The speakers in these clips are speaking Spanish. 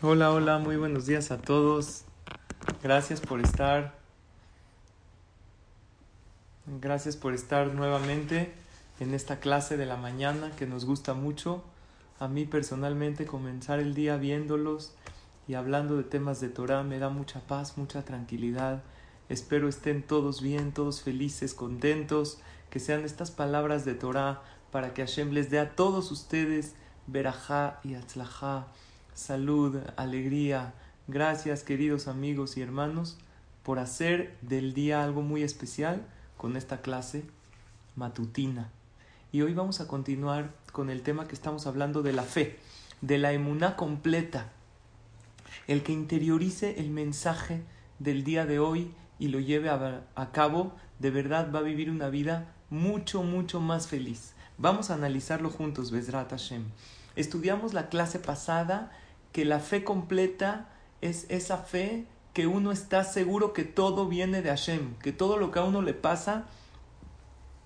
Hola, hola, muy buenos días a todos. Gracias por estar. Gracias por estar nuevamente en esta clase de la mañana que nos gusta mucho. A mí personalmente comenzar el día viéndolos y hablando de temas de Torah me da mucha paz, mucha tranquilidad. Espero estén todos bien, todos felices, contentos, que sean estas palabras de Torah para que Hashem les dé a todos ustedes verajá y atzlajá salud, alegría. Gracias queridos amigos y hermanos por hacer del día algo muy especial con esta clase matutina. Y hoy vamos a continuar con el tema que estamos hablando de la fe, de la emuná completa. El que interiorice el mensaje del día de hoy y lo lleve a, cabo, de verdad va a vivir una vida mucho, mucho más feliz. Vamos a analizarlo juntos, Besrat Hashem. Estudiamos la clase pasada que la fe completa es esa fe que uno está seguro que todo viene de Hashem, que todo lo que a uno le pasa,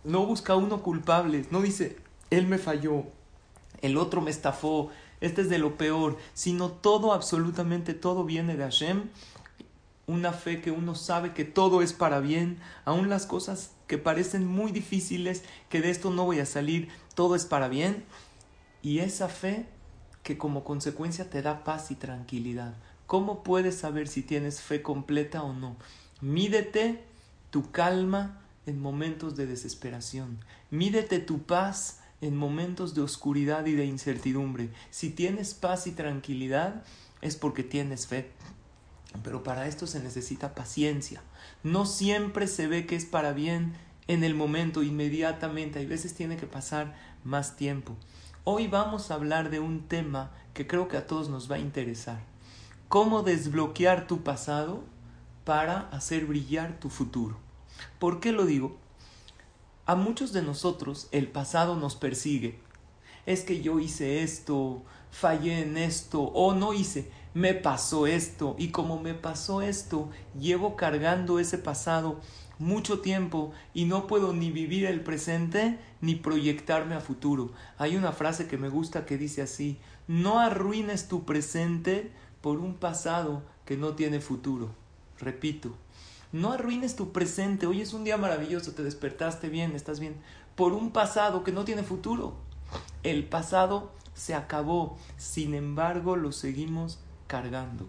no busca uno culpables, no dice, él me falló, el otro me estafó, este es de lo peor, sino todo, absolutamente todo viene de Hashem, una fe que uno sabe que todo es para bien, aun las cosas que parecen muy difíciles, que de esto no voy a salir, todo es para bien, y esa fe que como consecuencia te da paz y tranquilidad. ¿Cómo puedes saber si tienes fe completa o no? Mídete tu calma en momentos de desesperación. Mídete tu paz en momentos de oscuridad y de incertidumbre. Si tienes paz y tranquilidad es porque tienes fe. Pero para esto se necesita paciencia. No siempre se ve que es para bien en el momento, inmediatamente. Hay veces tiene que pasar más tiempo. Hoy vamos a hablar de un tema que creo que a todos nos va a interesar. Cómo desbloquear tu pasado para hacer brillar tu futuro. ¿Por qué lo digo? A muchos de nosotros el pasado nos persigue. Es que yo hice esto, fallé en esto, o no hice, me pasó esto, y como me pasó esto, llevo cargando ese pasado mucho tiempo y no puedo ni vivir el presente ni proyectarme a futuro. Hay una frase que me gusta que dice así, no arruines tu presente por un pasado que no tiene futuro. Repito, no arruines tu presente, hoy es un día maravilloso, te despertaste bien, estás bien, por un pasado que no tiene futuro. El pasado se acabó, sin embargo lo seguimos cargando.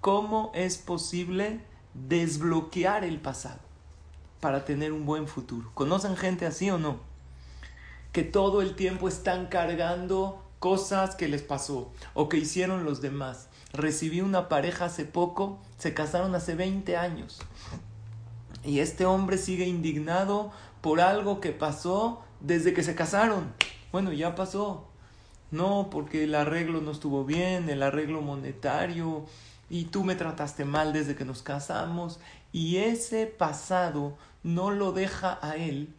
¿Cómo es posible desbloquear el pasado? Para tener un buen futuro. ¿Conocen gente así o no? Que todo el tiempo están cargando cosas que les pasó o que hicieron los demás. Recibí una pareja hace poco, se casaron hace 20 años. Y este hombre sigue indignado por algo que pasó desde que se casaron. Bueno, ya pasó. No, porque el arreglo no estuvo bien, el arreglo monetario, y tú me trataste mal desde que nos casamos, y ese pasado no lo deja a él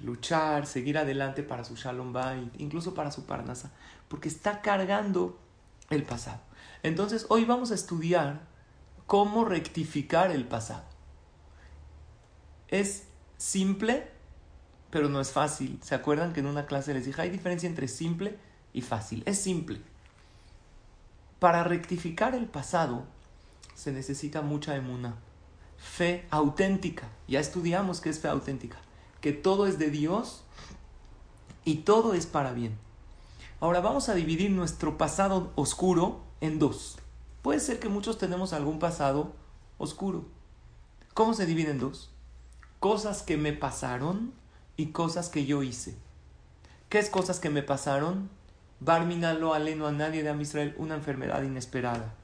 luchar, seguir adelante para su Shalom incluso para su Parnasa, porque está cargando el pasado. Entonces, hoy vamos a estudiar cómo rectificar el pasado. Es simple, pero no es fácil. ¿Se acuerdan que en una clase les dije, hay diferencia entre simple y fácil? Es simple. Para rectificar el pasado se necesita mucha emuna fe auténtica. Ya estudiamos que es fe auténtica, que todo es de Dios y todo es para bien. Ahora vamos a dividir nuestro pasado oscuro en dos. Puede ser que muchos tenemos algún pasado oscuro. ¿Cómo se divide en dos? Cosas que me pasaron y cosas que yo hice. ¿Qué es cosas que me pasaron? Barmina lo aleno a nadie de Amisrael, una enfermedad inesperada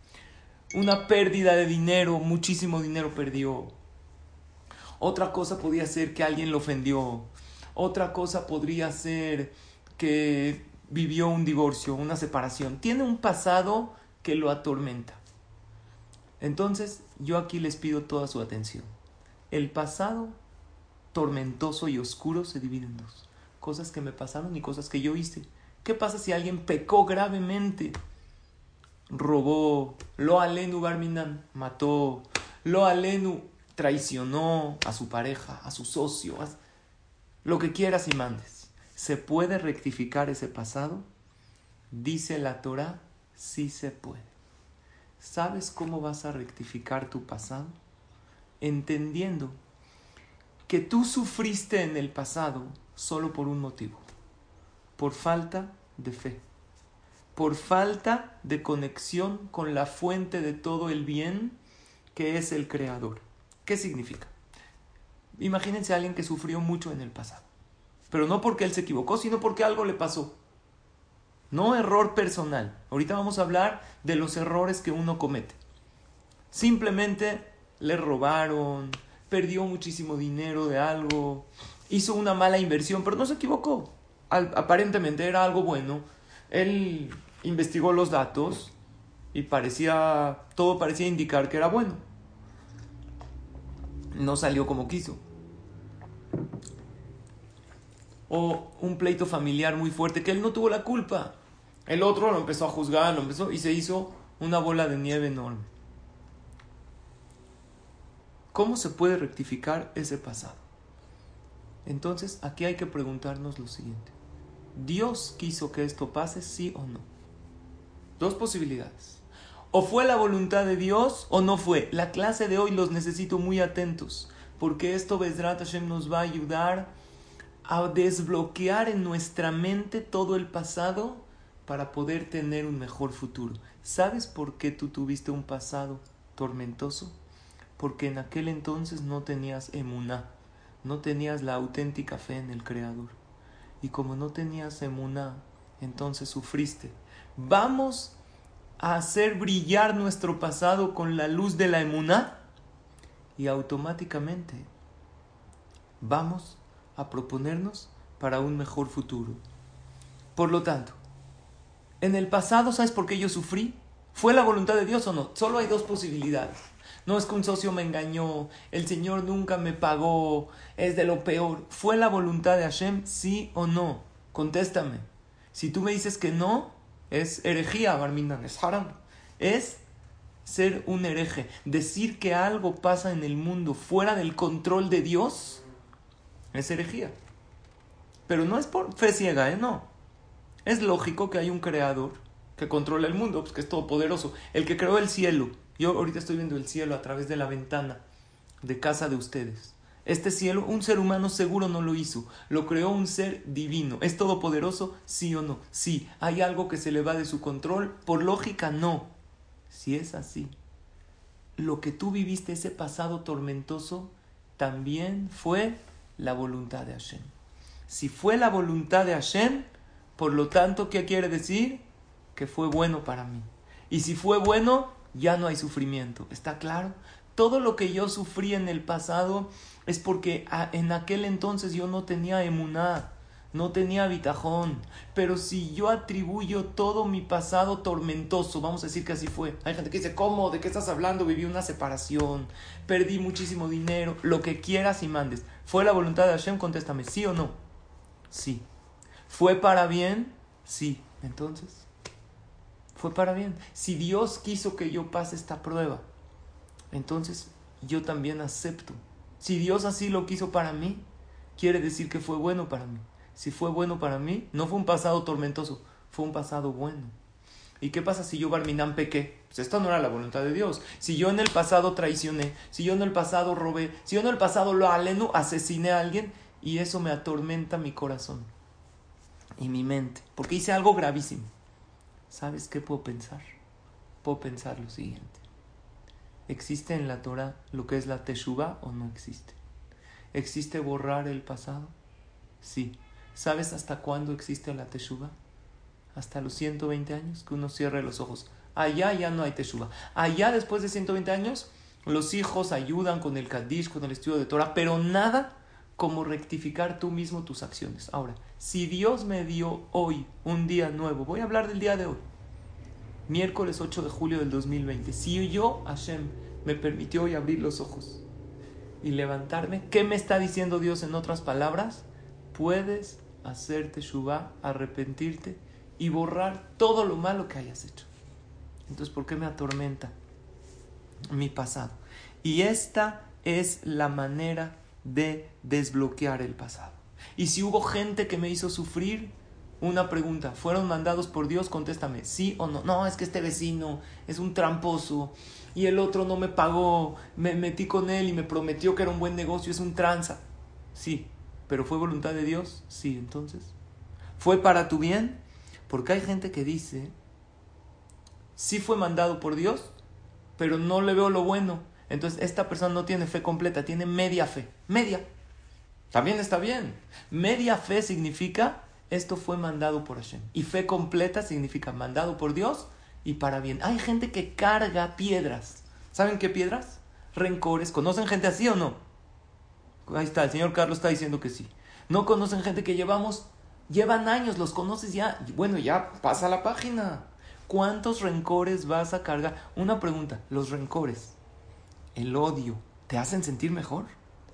una pérdida de dinero, muchísimo dinero perdió. Otra cosa podría ser que alguien lo ofendió. Otra cosa podría ser que vivió un divorcio, una separación. Tiene un pasado que lo atormenta. Entonces, yo aquí les pido toda su atención. El pasado tormentoso y oscuro se divide en dos. Cosas que me pasaron y cosas que yo hice. ¿Qué pasa si alguien pecó gravemente? Robó, lo alenu barminan, mató, lo alenu traicionó a su pareja, a su socio, lo que quieras y mandes. ¿Se puede rectificar ese pasado? Dice la Torah, sí se puede. ¿Sabes cómo vas a rectificar tu pasado? Entendiendo que tú sufriste en el pasado solo por un motivo, por falta de fe, por falta de conexión con la fuente de todo el bien que es el Creador. ¿Qué significa? Imagínense a alguien que sufrió mucho en el pasado, pero no porque él se equivocó, sino porque algo le pasó. No error personal. Ahorita vamos a hablar de los errores que uno comete. Simplemente le robaron, perdió muchísimo dinero de algo, hizo una mala inversión, pero no se equivocó. aparentemente era algo bueno. Él investigó los datos y parecía, todo parecía indicar que era bueno. No salió como quiso. O un pleito familiar muy fuerte que él no tuvo la culpa. El otro lo empezó a juzgar, lo empezó y se hizo una bola de nieve enorme. ¿Cómo se puede rectificar ese pasado? Entonces aquí hay que preguntarnos lo siguiente. ¿Dios quiso que esto pase, sí o no? Dos posibilidades. O fue la voluntad de Dios o no fue. La clase de hoy los necesito muy atentos, porque esto Bezrat Hashem nos va a ayudar a desbloquear en nuestra mente todo el pasado para poder tener un mejor futuro. ¿Sabes por qué tú tuviste un pasado tormentoso? Porque en aquel entonces no tenías emuná, no tenías la auténtica fe en el Creador. Y como no tenías emuná, entonces sufriste. Vamos a hacer brillar nuestro pasado con la luz de la emuná y automáticamente vamos a proponernos para un mejor futuro. Por lo tanto, en el pasado, ¿sabes por qué yo sufrí? ¿Fue la voluntad de Dios o no? Solo hay dos posibilidades. No es que un socio me engañó, el Señor nunca me pagó, es de lo peor. ¿Fue la voluntad de Hashem, sí o no? Contéstame. Si tú me dices que no, es herejía, Barminan, es haram. Es ser un hereje. Decir que algo pasa en el mundo fuera del control de Dios es herejía. Pero no es por fe ciega, ¿eh? No. Es lógico que hay un creador que controla el mundo, pues que es todopoderoso, el que creó el cielo. Yo ahorita estoy viendo el cielo a través de la ventana de casa de ustedes. Este cielo, un ser humano seguro no lo hizo, lo creó un ser divino. ¿Es todopoderoso? Sí o no. Sí. ¿Hay algo que se le va de su control? Por lógica, no. Si es así, lo que tú viviste, ese pasado tormentoso, también fue la voluntad de Hashem. Si fue la voluntad de Hashem, por lo tanto, ¿qué quiere decir? Que fue bueno para mí. Y si fue bueno, ya no hay sufrimiento. ¿Está claro? Todo lo que yo sufrí en el pasado es porque en aquel entonces yo no tenía emuná, no tenía bitajón. Pero si yo atribuyo todo mi pasado tormentoso, vamos a decir que así fue. Hay gente que dice, ¿cómo? ¿De qué estás hablando? Viví una separación, perdí muchísimo dinero, lo que quieras y mandes. ¿Fue la voluntad de Hashem? Contéstame, ¿sí o no? Sí. ¿Fue para bien? Sí. Entonces, fue para bien. Si Dios quiso que yo pase esta prueba, entonces yo también acepto. Si Dios así lo quiso para mí, quiere decir que fue bueno para mí. Si fue bueno para mí, no fue un pasado tormentoso, fue un pasado bueno. ¿Y qué pasa si yo Barminán pequé? Pues esta no era la voluntad de Dios. Si yo en el pasado traicioné, si yo en el pasado robé, si yo en el pasado lo aleno, asesiné a alguien y eso me atormenta mi corazón y mi mente, porque hice algo gravísimo. ¿Sabes qué puedo pensar? Puedo pensar lo siguiente. ¿Existe en la Torah lo que es la teshuva o no existe? ¿Existe borrar el pasado? Sí. ¿Sabes hasta cuándo existe la teshuva? Hasta los 120 años, que uno cierre los ojos. Allá ya no hay teshuva. Allá después de 120 años, los hijos ayudan con el Kaddish, con el estudio de Torah, pero nada como rectificar tú mismo tus acciones. Ahora, si Dios me dio hoy un día nuevo, voy a hablar del día de hoy, miércoles 8 de julio del 2020, si yo, Hashem, me permitió hoy abrir los ojos y levantarme, ¿qué me está diciendo Dios en otras palabras? Puedes hacerte shubá, arrepentirte y borrar todo lo malo que hayas hecho. Entonces, ¿por qué me atormenta mi pasado? Y esta es la manera de desbloquear el pasado. Y si hubo gente que me hizo sufrir, una pregunta, ¿fueron mandados por Dios? Contéstame, sí o no. No, es que este vecino es un tramposo y el otro no me pagó, me metí con él y me prometió que era un buen negocio, es un tranza. Sí, pero ¿fue voluntad de Dios? Sí, entonces. ¿Fue para tu bien? Porque hay gente que dice, sí fue mandado por Dios, pero no le veo lo bueno. Entonces esta persona no tiene fe completa, tiene media fe. Media. También está bien. Media fe significa esto fue mandado por Hashem. Y fe completa significa mandado por Dios y para bien. Hay gente que carga piedras. ¿Saben qué piedras? Rencores. ¿Conocen gente así o no? Ahí está, el señor Carlos está diciendo que sí. No conocen gente que llevamos, llevan años, los conoces ya. Bueno, ya pasa la página. ¿Cuántos rencores vas a cargar? Una pregunta, los rencores el odio, ¿te hacen sentir mejor?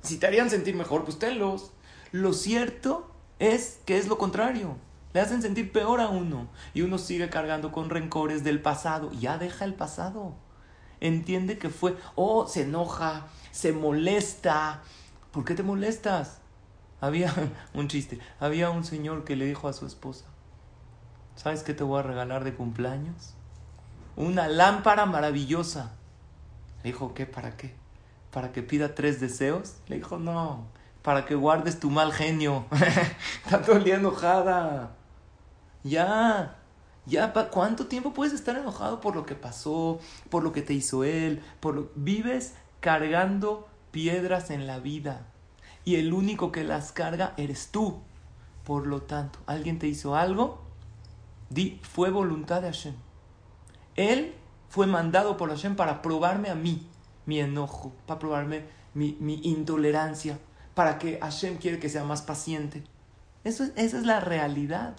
Si te harían sentir mejor, pues tenlos. Lo cierto es que es lo contrario. Le hacen sentir peor a uno. Y uno sigue cargando con rencores del pasado. Ya deja el pasado. Entiende que fue, oh, se enoja, se molesta. ¿Por qué te molestas? Había un chiste. Había un señor que le dijo a su esposa, ¿sabes qué te voy a regalar de cumpleaños? Una lámpara maravillosa. Le dijo, ¿qué? ¿Para qué? ¿Para que pida tres deseos? Le dijo, no, para que guardes tu mal genio. Está todo el día enojada. Ya, ya, ¿cuánto tiempo puedes estar enojado por lo que pasó, por lo que te hizo él? Por lo... Vives cargando piedras en la vida y el único que las carga eres tú. Por lo tanto, alguien te hizo algo, di, fue voluntad de Hashem. Él fue mandado por Hashem para probarme a mí mi enojo, para probarme mi, intolerancia, para que Hashem quiere que sea más paciente. Eso, esa es la realidad.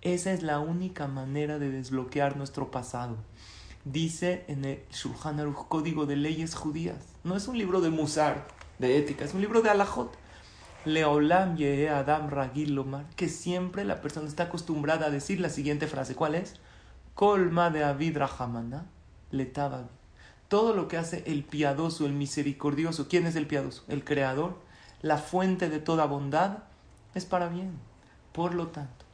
Esa es la única manera de desbloquear nuestro pasado. Dice en el Shulchan Aruch, Código de Leyes Judías. No es un libro de Musar, de ética, es un libro de Alajot. Leolam Yehe Adam Ragil Lomar, que siempre la persona está acostumbrada a decir la siguiente frase. ¿Cuál es? Colma de Avid Rahamana. Todo lo que hace el piadoso, el misericordioso, ¿quién es el piadoso? El creador, la fuente de toda bondad, es para bien. Por lo tanto,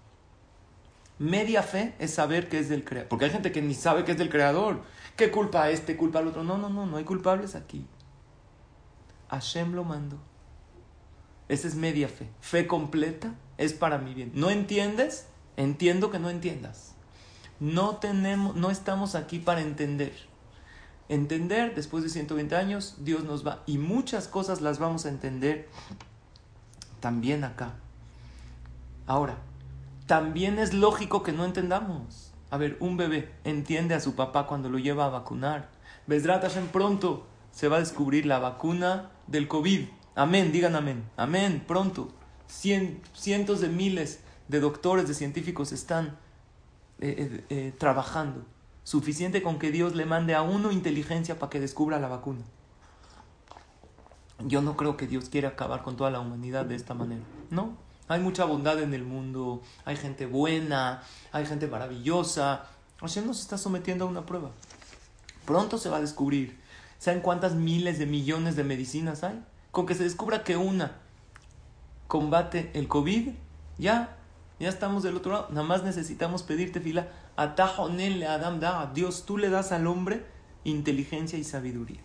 media fe es saber que es del creador. Porque hay gente que ni sabe que es del creador. ¿Qué culpa a este, culpa al otro? No, no, no, no hay culpables aquí. Hashem lo mandó. Esa es media fe. Fe completa es para mi bien. ¿No entiendes? Entiendo que no entiendas. No tenemos, no estamos aquí para entender. Entender, después de 120 años, Dios nos va, y muchas cosas las vamos a entender también acá. Ahora, también es lógico que no entendamos. A ver, un bebé entiende a su papá cuando lo lleva a vacunar. Hashem pronto se va a descubrir la vacuna del COVID. Amén, digan amén. Amén, pronto. cientos de miles de doctores, de científicos están eh, eh, eh, trabajando. Suficiente con que Dios le mande a uno inteligencia para que descubra la vacuna. Yo no creo que Dios quiera acabar con toda la humanidad de esta manera. No. Hay mucha bondad en el mundo, hay gente buena, hay gente maravillosa. Hashem nos está sometiendo a una prueba. Pronto se va a descubrir. ¿Saben cuántas miles de millones de medicinas hay? Con que se descubra que una combate el COVID, ya ya estamos del otro lado. Nada más necesitamos pedirte fila. Le Adam da. Dios, tú le das al hombre inteligencia y sabiduría.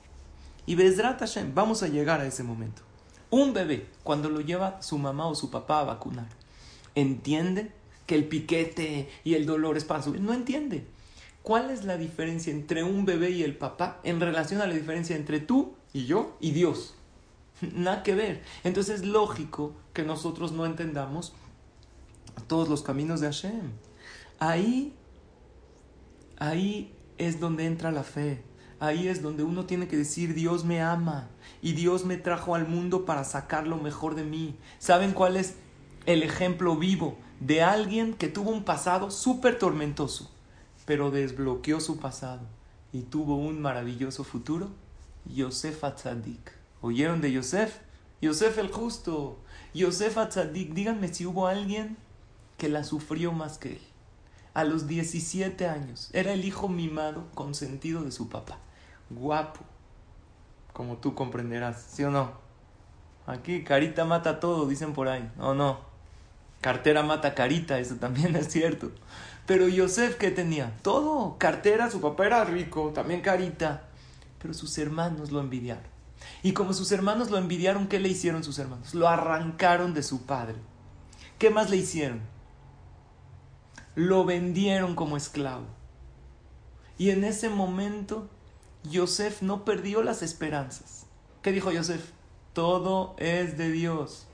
Y Bezrat Hashem, vamos a llegar a ese momento. Un bebé, cuando lo lleva su mamá o su papá a vacunar, entiende que el piquete y el dolor es para su No entiende. ¿Cuál es la diferencia entre un bebé y el papá en relación a la diferencia entre tú y yo y Dios? Nada que ver. Entonces es lógico que nosotros no entendamos todos los caminos de Hashem. Ahí, ahí es donde entra la fe. Ahí es donde uno tiene que decir, Dios me ama y Dios me trajo al mundo para sacar lo mejor de mí. ¿Saben cuál es el ejemplo vivo de alguien que tuvo un pasado súper tormentoso, pero desbloqueó su pasado y tuvo un maravilloso futuro? Yosef Atzadik. ¿Oyeron de Yosef? Yosef el justo. Yosef Atzadik. Díganme si hubo alguien que la sufrió más que él. A los 17 años. Era el hijo mimado, consentido de su papá. Guapo. Como tú comprenderás, ¿sí o no? Aquí, carita mata todo, dicen por ahí. ¿O no? Cartera mata carita, eso también es cierto. Pero Yosef, ¿qué tenía? Todo. Cartera, su papá era rico, también carita. Pero sus hermanos lo envidiaron. Y como sus hermanos lo envidiaron, ¿qué le hicieron sus hermanos? Lo arrancaron de su padre. ¿Qué más le hicieron? Lo vendieron como esclavo. Y en ese momento, Yosef no perdió las esperanzas. ¿Qué dijo Yosef? Todo es de Dios.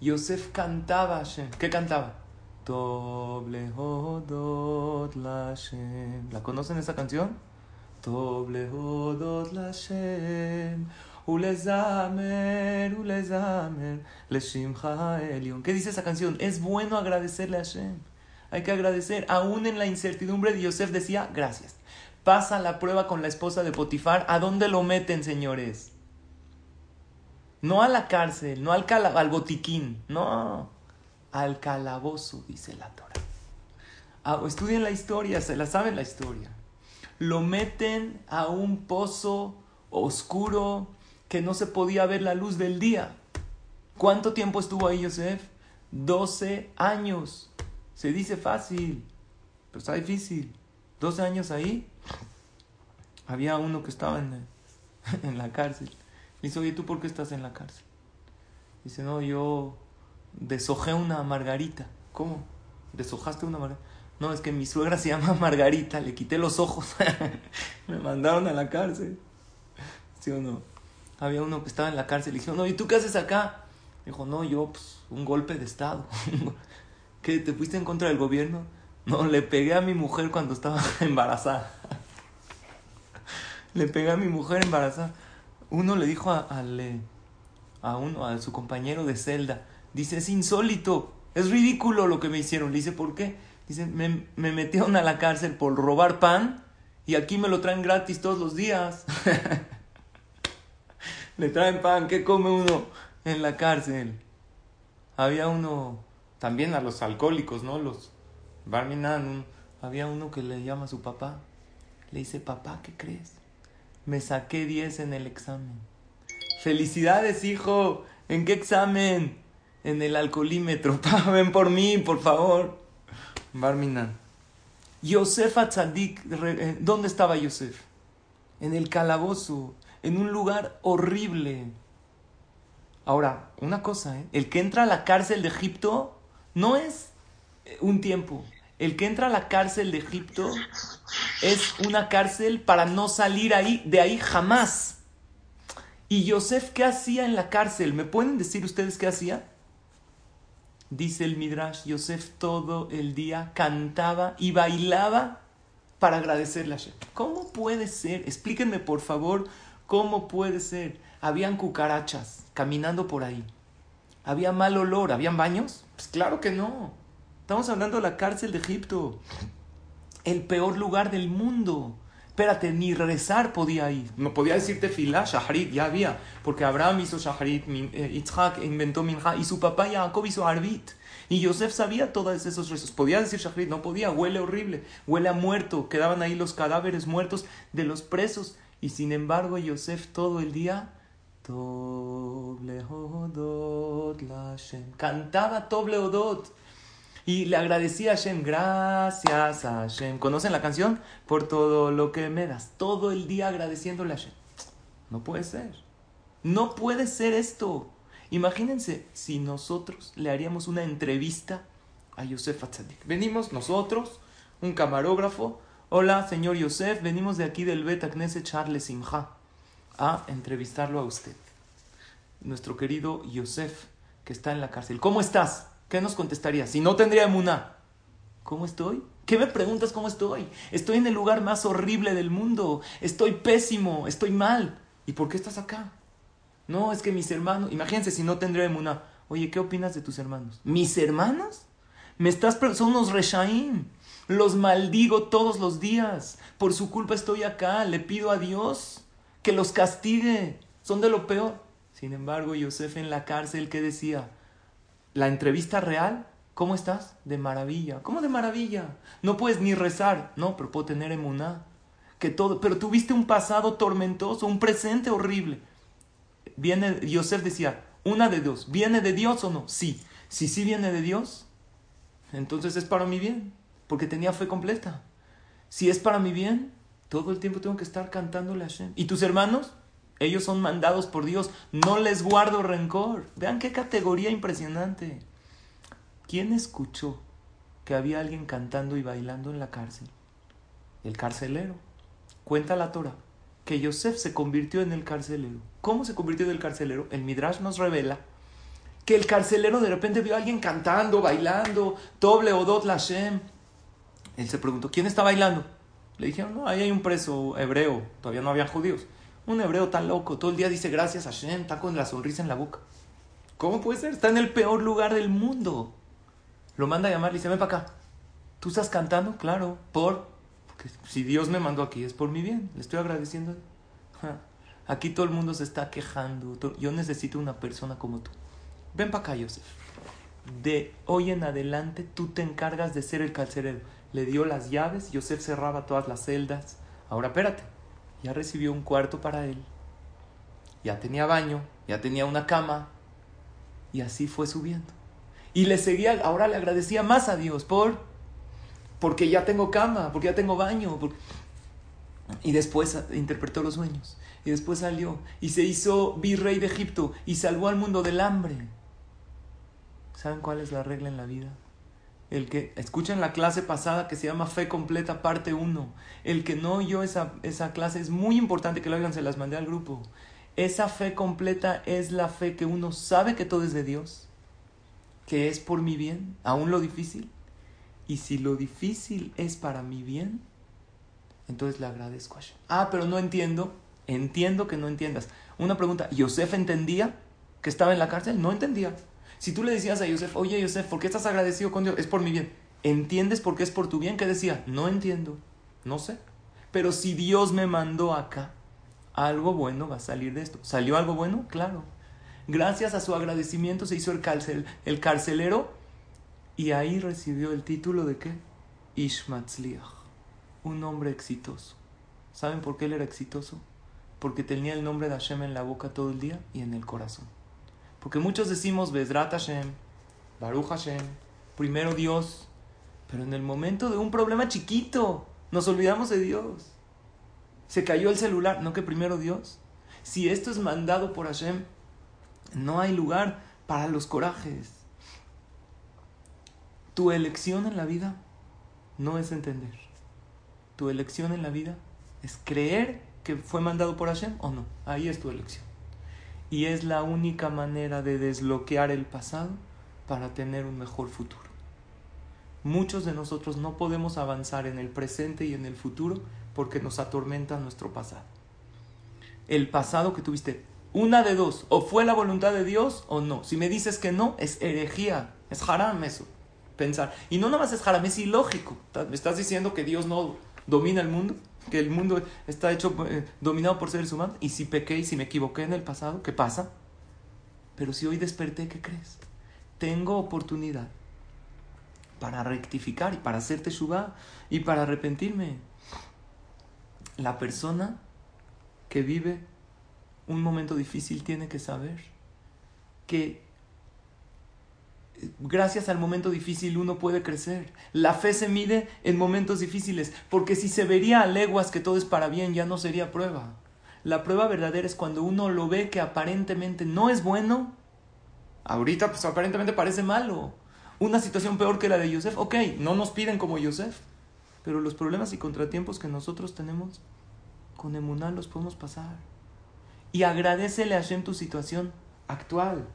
Yosef cantaba ¿Qué cantaba? ¿La conocen esa canción? ¿Qué dice esa canción? Es bueno agradecerle a Hashem. Hay que agradecer. Aún en la incertidumbre de Yosef decía, gracias. Pasa la prueba con la esposa de Potifar. ¿A dónde lo meten, señores? No a la cárcel, no al, al botiquín, no, al calabozo, dice la Torah. Ah, estudien la historia, se la saben la historia. Lo meten a un pozo oscuro que no se podía ver la luz del día. ¿Cuánto tiempo estuvo ahí Yosef? 12 años. Se dice fácil, pero está difícil. 12 años ahí. Había uno que estaba en, en la cárcel. dice, oye, ¿tú por qué estás en la cárcel? Dice, no, yo deshojé una margarita. ¿Cómo? ¿Deshojaste una margarita? No, es que mi suegra se llama Margarita, le quité los ojos. Me mandaron a la cárcel. ¿Sí o no? Había uno que estaba en la cárcel y dijo, no, ¿y tú qué haces acá? Dijo, no, yo, pues, un golpe de Estado. ¿Qué? ¿Te fuiste en contra del gobierno? No, le pegué a mi mujer cuando estaba embarazada. le pegué a mi mujer embarazada. Uno le dijo a, a uno, a su compañero de celda, dice, es insólito, es ridículo lo que me hicieron. Le dice, ¿por qué? Dice, me, me metieron a la cárcel por robar pan y aquí me lo traen gratis todos los días. Le traen pan, ¿qué come uno en la cárcel? Había uno, también a los alcohólicos, ¿no? Los Barminan, había uno que le llama a su papá. Le dice, papá, ¿qué crees? Me saqué 10 en el examen. Felicidades, hijo. ¿En qué examen? En el alcoholímetro. ven por mí, por favor. Barminan. Yosef Atzadik, eh, ¿dónde estaba Yosef? En el calabozo, en un lugar horrible. Ahora, una cosa, ¿eh? el que entra a la cárcel de Egipto no es eh, un tiempo. El que entra a la cárcel de Egipto es una cárcel para no salir ahí, de ahí jamás. ¿Y Yosef qué hacía en la cárcel? ¿Me pueden decir ustedes qué hacía? Dice el Midrash, Yosef todo el día cantaba y bailaba para agradecerle a. ¿Cómo puede ser? Explíquenme por favor, ¿cómo puede ser? Habían cucarachas caminando por ahí. Había mal olor, ¿habían baños? Pues claro que no. Estamos hablando de la cárcel de Egipto. El peor lugar del mundo. Espérate, ni rezar podía ir. No podía decirte filá, shaharit, ya había. Porque Abraham hizo shaharit, eh, Yitzhak inventó minja, y su papá Jacob hizo arbit. Y Yosef sabía todos esos rezos. Podía decir shaharit, no podía, huele horrible, huele a muerto. Quedaban ahí los cadáveres muertos de los presos. Y sin embargo, Yosef todo el día cantaba Toble Odot. Y le agradecía a Hashem, gracias a Hashem. ¿Conocen la canción? Por todo lo que me das. Todo el día agradeciéndole a Hashem. No puede ser. No puede ser esto. Imagínense si nosotros le haríamos una entrevista a Yosef Atzadik. Venimos nosotros, un camarógrafo. Hola, señor Yosef, venimos de aquí del Bet Charles Simha a entrevistarlo a usted. Nuestro querido Yosef, que está en la cárcel. ¿Cómo estás? ¿Qué nos contestaría? Si no tendría emuná. ¿Cómo estoy? ¿Qué me preguntas cómo estoy? Estoy en el lugar más horrible del mundo. Estoy pésimo, estoy mal. ¿Y por qué estás acá? No, es que mis hermanos, imagínense si no tendría emuna. Oye, ¿qué opinas de tus hermanos? ¿Mis hermanos? Me estás son unos reshaim. Los maldigo todos los días. Por su culpa estoy acá. Le pido a Dios que los castigue. Son de lo peor. Sin embargo, Yosef en la cárcel, ¿qué decía? La entrevista real, ¿cómo estás? De maravilla. ¿Cómo de maravilla? No puedes ni rezar. No, pero puedo tener emuná. Que todo, pero tuviste un pasado tormentoso, un presente horrible. Viene, Yosef decía, una de dos, ¿viene de Dios o no? Sí. Si sí viene de Dios, entonces es para mi bien, porque tenía fe completa. Si es para mi bien, todo el tiempo tengo que estar cantándole a Hashem. ¿Y tus hermanos? Ellos son mandados por Dios. No les guardo rencor. Vean qué categoría impresionante. ¿Quién escuchó que había alguien cantando y bailando en la cárcel? El carcelero. Cuenta la Torah que Yosef se convirtió en el carcelero. ¿Cómo se convirtió en el carcelero? El Midrash nos revela que el carcelero de repente vio a alguien cantando, bailando, doble odot Lashem. Él se preguntó, ¿quién está bailando? Le dijeron, no, ahí hay un preso hebreo, todavía no había judíos. Un hebreo tan loco, todo el día dice gracias a Hashem, está con la sonrisa en la boca. ¿Cómo puede ser? Está en el peor lugar del mundo. Lo manda a llamar, le dice, ven para acá. ¿Tú estás cantando? Claro, por... Porque si Dios me mandó aquí es por mi bien, le estoy agradeciendo. Aquí todo el mundo se está quejando. Yo necesito una persona como tú. Ven para acá, Yosef. De hoy en adelante tú te encargas de ser el carcelero. Le dio las llaves, Yosef cerraba todas las celdas. Ahora espérate, ya recibió un cuarto para él. Ya tenía baño, ya tenía una cama. Y así fue subiendo. Y le seguía, ahora le agradecía más a Dios por porque ya tengo cama, porque ya tengo baño. Y después interpretó los sueños. Y después salió y se hizo virrey de Egipto y salvó al mundo del hambre. ¿Saben cuál es la regla en la vida? El que, escuchen la clase pasada que se llama Fe Completa, parte 1. El que no oyó esa, esa clase es muy importante que lo oigan, se las mandé al grupo. Esa fe completa es la fe que uno sabe que todo es de Dios, que es por mi bien, aún lo difícil. Y si lo difícil es para mi bien, entonces le agradezco a Hashem. Ah, pero no entiendo. Entiendo que no entiendas. Una pregunta, ¿Yosef entendía que estaba en la cárcel? No entendía. Si tú le decías a Yosef, oye Yosef, ¿por qué estás agradecido con Dios? Es por mi bien. ¿Entiendes por qué es por tu bien? ¿Qué decía? No entiendo, no sé. Pero si Dios me mandó acá, algo bueno va a salir de esto. ¿Salió algo bueno? Claro. Gracias a su agradecimiento se hizo el, el carcelero y ahí recibió el título de qué? Ishmatzliach, un hombre exitoso. ¿Saben por qué él era exitoso? Porque tenía el nombre de Hashem en la boca todo el día y en el corazón. Porque muchos decimos Bezrat Hashem, Baruch Hashem, primero Dios, pero en el momento de un problema chiquito nos olvidamos de Dios. Se cayó el celular, no que primero Dios. Si esto es mandado por Hashem, no hay lugar para los corajes. Tu elección en la vida no es entender. Tu elección en la vida es creer que fue mandado por Hashem o no. Ahí es tu elección y es la única manera de desbloquear el pasado para tener un mejor futuro. Muchos de nosotros no podemos avanzar en el presente y en el futuro porque nos atormenta nuestro pasado. El pasado que tuviste, una de dos, o fue la voluntad de Dios o no. Si me dices que no, es herejía, es haram eso, pensar. Y no nada más es haram, es ilógico. ¿Me estás diciendo que Dios no domina el mundo? Que el mundo está hecho eh, dominado por seres humanos y si pequé y si me equivoqué en el pasado, ¿qué pasa? Pero si hoy desperté, ¿qué crees? Tengo oportunidad para rectificar y para hacerte teshuva y para arrepentirme. La persona que vive un momento difícil tiene que saber que gracias al momento difícil uno puede crecer. La fe se mide en momentos difíciles, porque si se vería a leguas que todo es para bien, ya no sería prueba. La prueba verdadera es cuando uno lo ve que aparentemente no es bueno. Ahorita pues aparentemente parece malo. Una situación peor que la de Yosef. Ok, no nos piden como Yosef. Pero los problemas y contratiempos que nosotros tenemos, con Emunal los podemos pasar. Y agradecele a Hashem tu situación actual.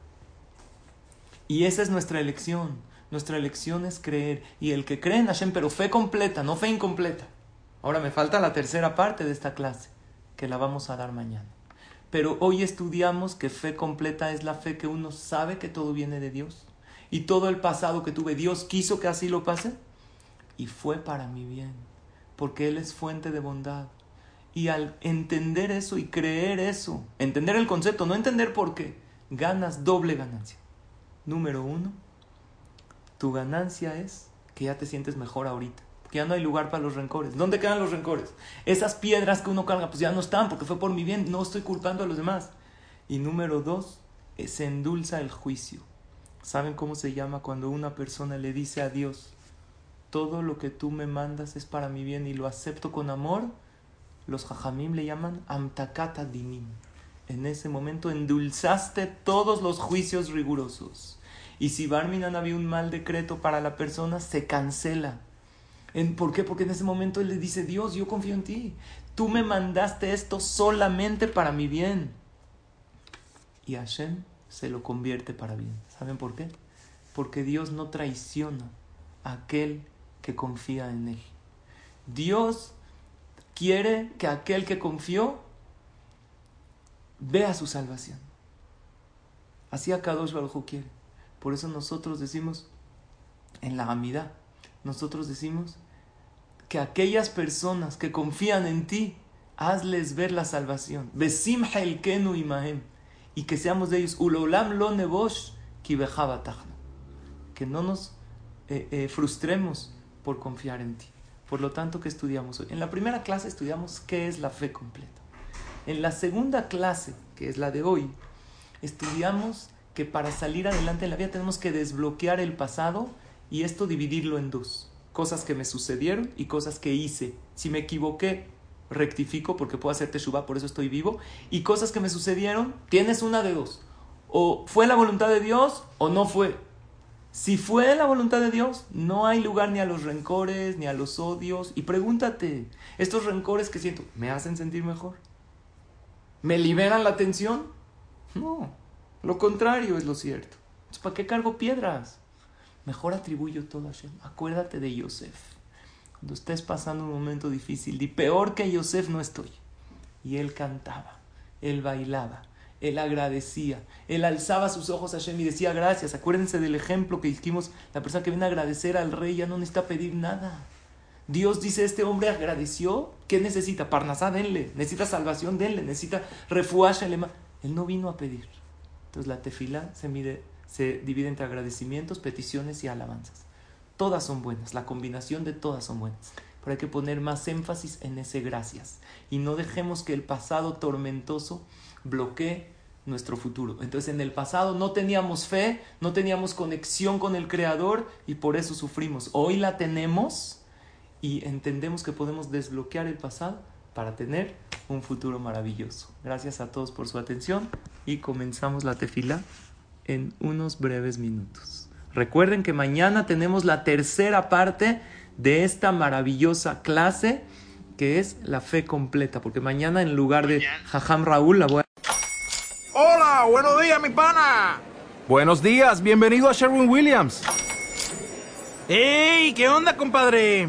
Y esa es nuestra elección. Nuestra elección es creer. Y el que cree en Hashem, pero fe completa, no fe incompleta. Ahora me falta la tercera parte de esta clase, que la vamos a dar mañana. Pero hoy estudiamos que fe completa es la fe que uno sabe que todo viene de Dios. Y todo el pasado que tuve, Dios quiso que así lo pase. Y fue para mi bien, porque Él es fuente de bondad. Y al entender eso y creer eso, entender el concepto, no entender por qué, ganas doble ganancia. Número uno, tu ganancia es que ya te sientes mejor ahorita. Que ya no hay lugar para los rencores. ¿Dónde quedan los rencores? Esas piedras que uno carga, pues ya no están porque fue por mi bien. No estoy culpando a los demás. Y número dos, se endulza el juicio. ¿Saben cómo se llama cuando una persona le dice a Dios, todo lo que tú me mandas es para mi bien y lo acepto con amor? Los jajamim le llaman amtakata dinim. En ese momento endulzaste todos los juicios rigurosos. Y si Barminan había un mal decreto para la persona, se cancela. ¿Por qué? Porque en ese momento él le dice, Dios, yo confío en ti. Tú me mandaste esto solamente para mi bien. Y Hashem se lo convierte para bien. ¿Saben por qué? Porque Dios no traiciona a aquel que confía en Él. Dios quiere que aquel que confió vea su salvación. Así Akadosh Baruj quiere. Por eso nosotros decimos en la amidad, nosotros decimos que aquellas personas que confían en ti, hazles ver la salvación. Besim kenu imahem. Y que seamos de ellos. Ulolam lo nevosh Que no nos eh, eh, frustremos por confiar en ti. Por lo tanto, ¿qué estudiamos hoy? En la primera clase estudiamos qué es la fe completa. En la segunda clase, que es la de hoy, estudiamos que para salir adelante en la vida tenemos que desbloquear el pasado y esto dividirlo en dos. Cosas que me sucedieron y cosas que hice. Si me equivoqué, rectifico porque puedo hacer teshuva, por eso estoy vivo. Y cosas que me sucedieron, tienes una de dos. O fue la voluntad de Dios o no fue. Si fue la voluntad de Dios, no hay lugar ni a los rencores, ni a los odios. Y pregúntate, ¿estos rencores que siento me hacen sentir mejor? ¿Me liberan la tensión? No. Lo contrario es lo cierto. ¿Para qué cargo piedras? Mejor atribuyo todo a Hashem. Acuérdate de Yosef. Cuando estés pasando un momento difícil, y peor que Yosef no estoy. Y él cantaba, él bailaba, él agradecía, él alzaba sus ojos a Hashem y decía gracias. Acuérdense del ejemplo que dijimos, la persona que viene a agradecer al rey ya no necesita pedir nada. Dios dice, este hombre agradeció, ¿qué necesita? Parnasá, denle, necesita salvación, denle, necesita refuaje, él no vino a pedir. Entonces la tefila se, se divide entre agradecimientos, peticiones y alabanzas. Todas son buenas, la combinación de todas son buenas. Pero hay que poner más énfasis en ese gracias. Y no dejemos que el pasado tormentoso bloquee nuestro futuro. Entonces en el pasado no teníamos fe, no teníamos conexión con el Creador y por eso sufrimos. Hoy la tenemos y entendemos que podemos desbloquear el pasado para tener un futuro maravilloso. Gracias a todos por su atención y comenzamos la tefila en unos breves minutos. Recuerden que mañana tenemos la tercera parte de esta maravillosa clase que es la fe completa, porque mañana en lugar de Jajam Raúl la voy a... Hola, buenos días mi pana. Buenos días, bienvenido a Sherwin Williams. ¡Ey! ¿Qué onda, compadre?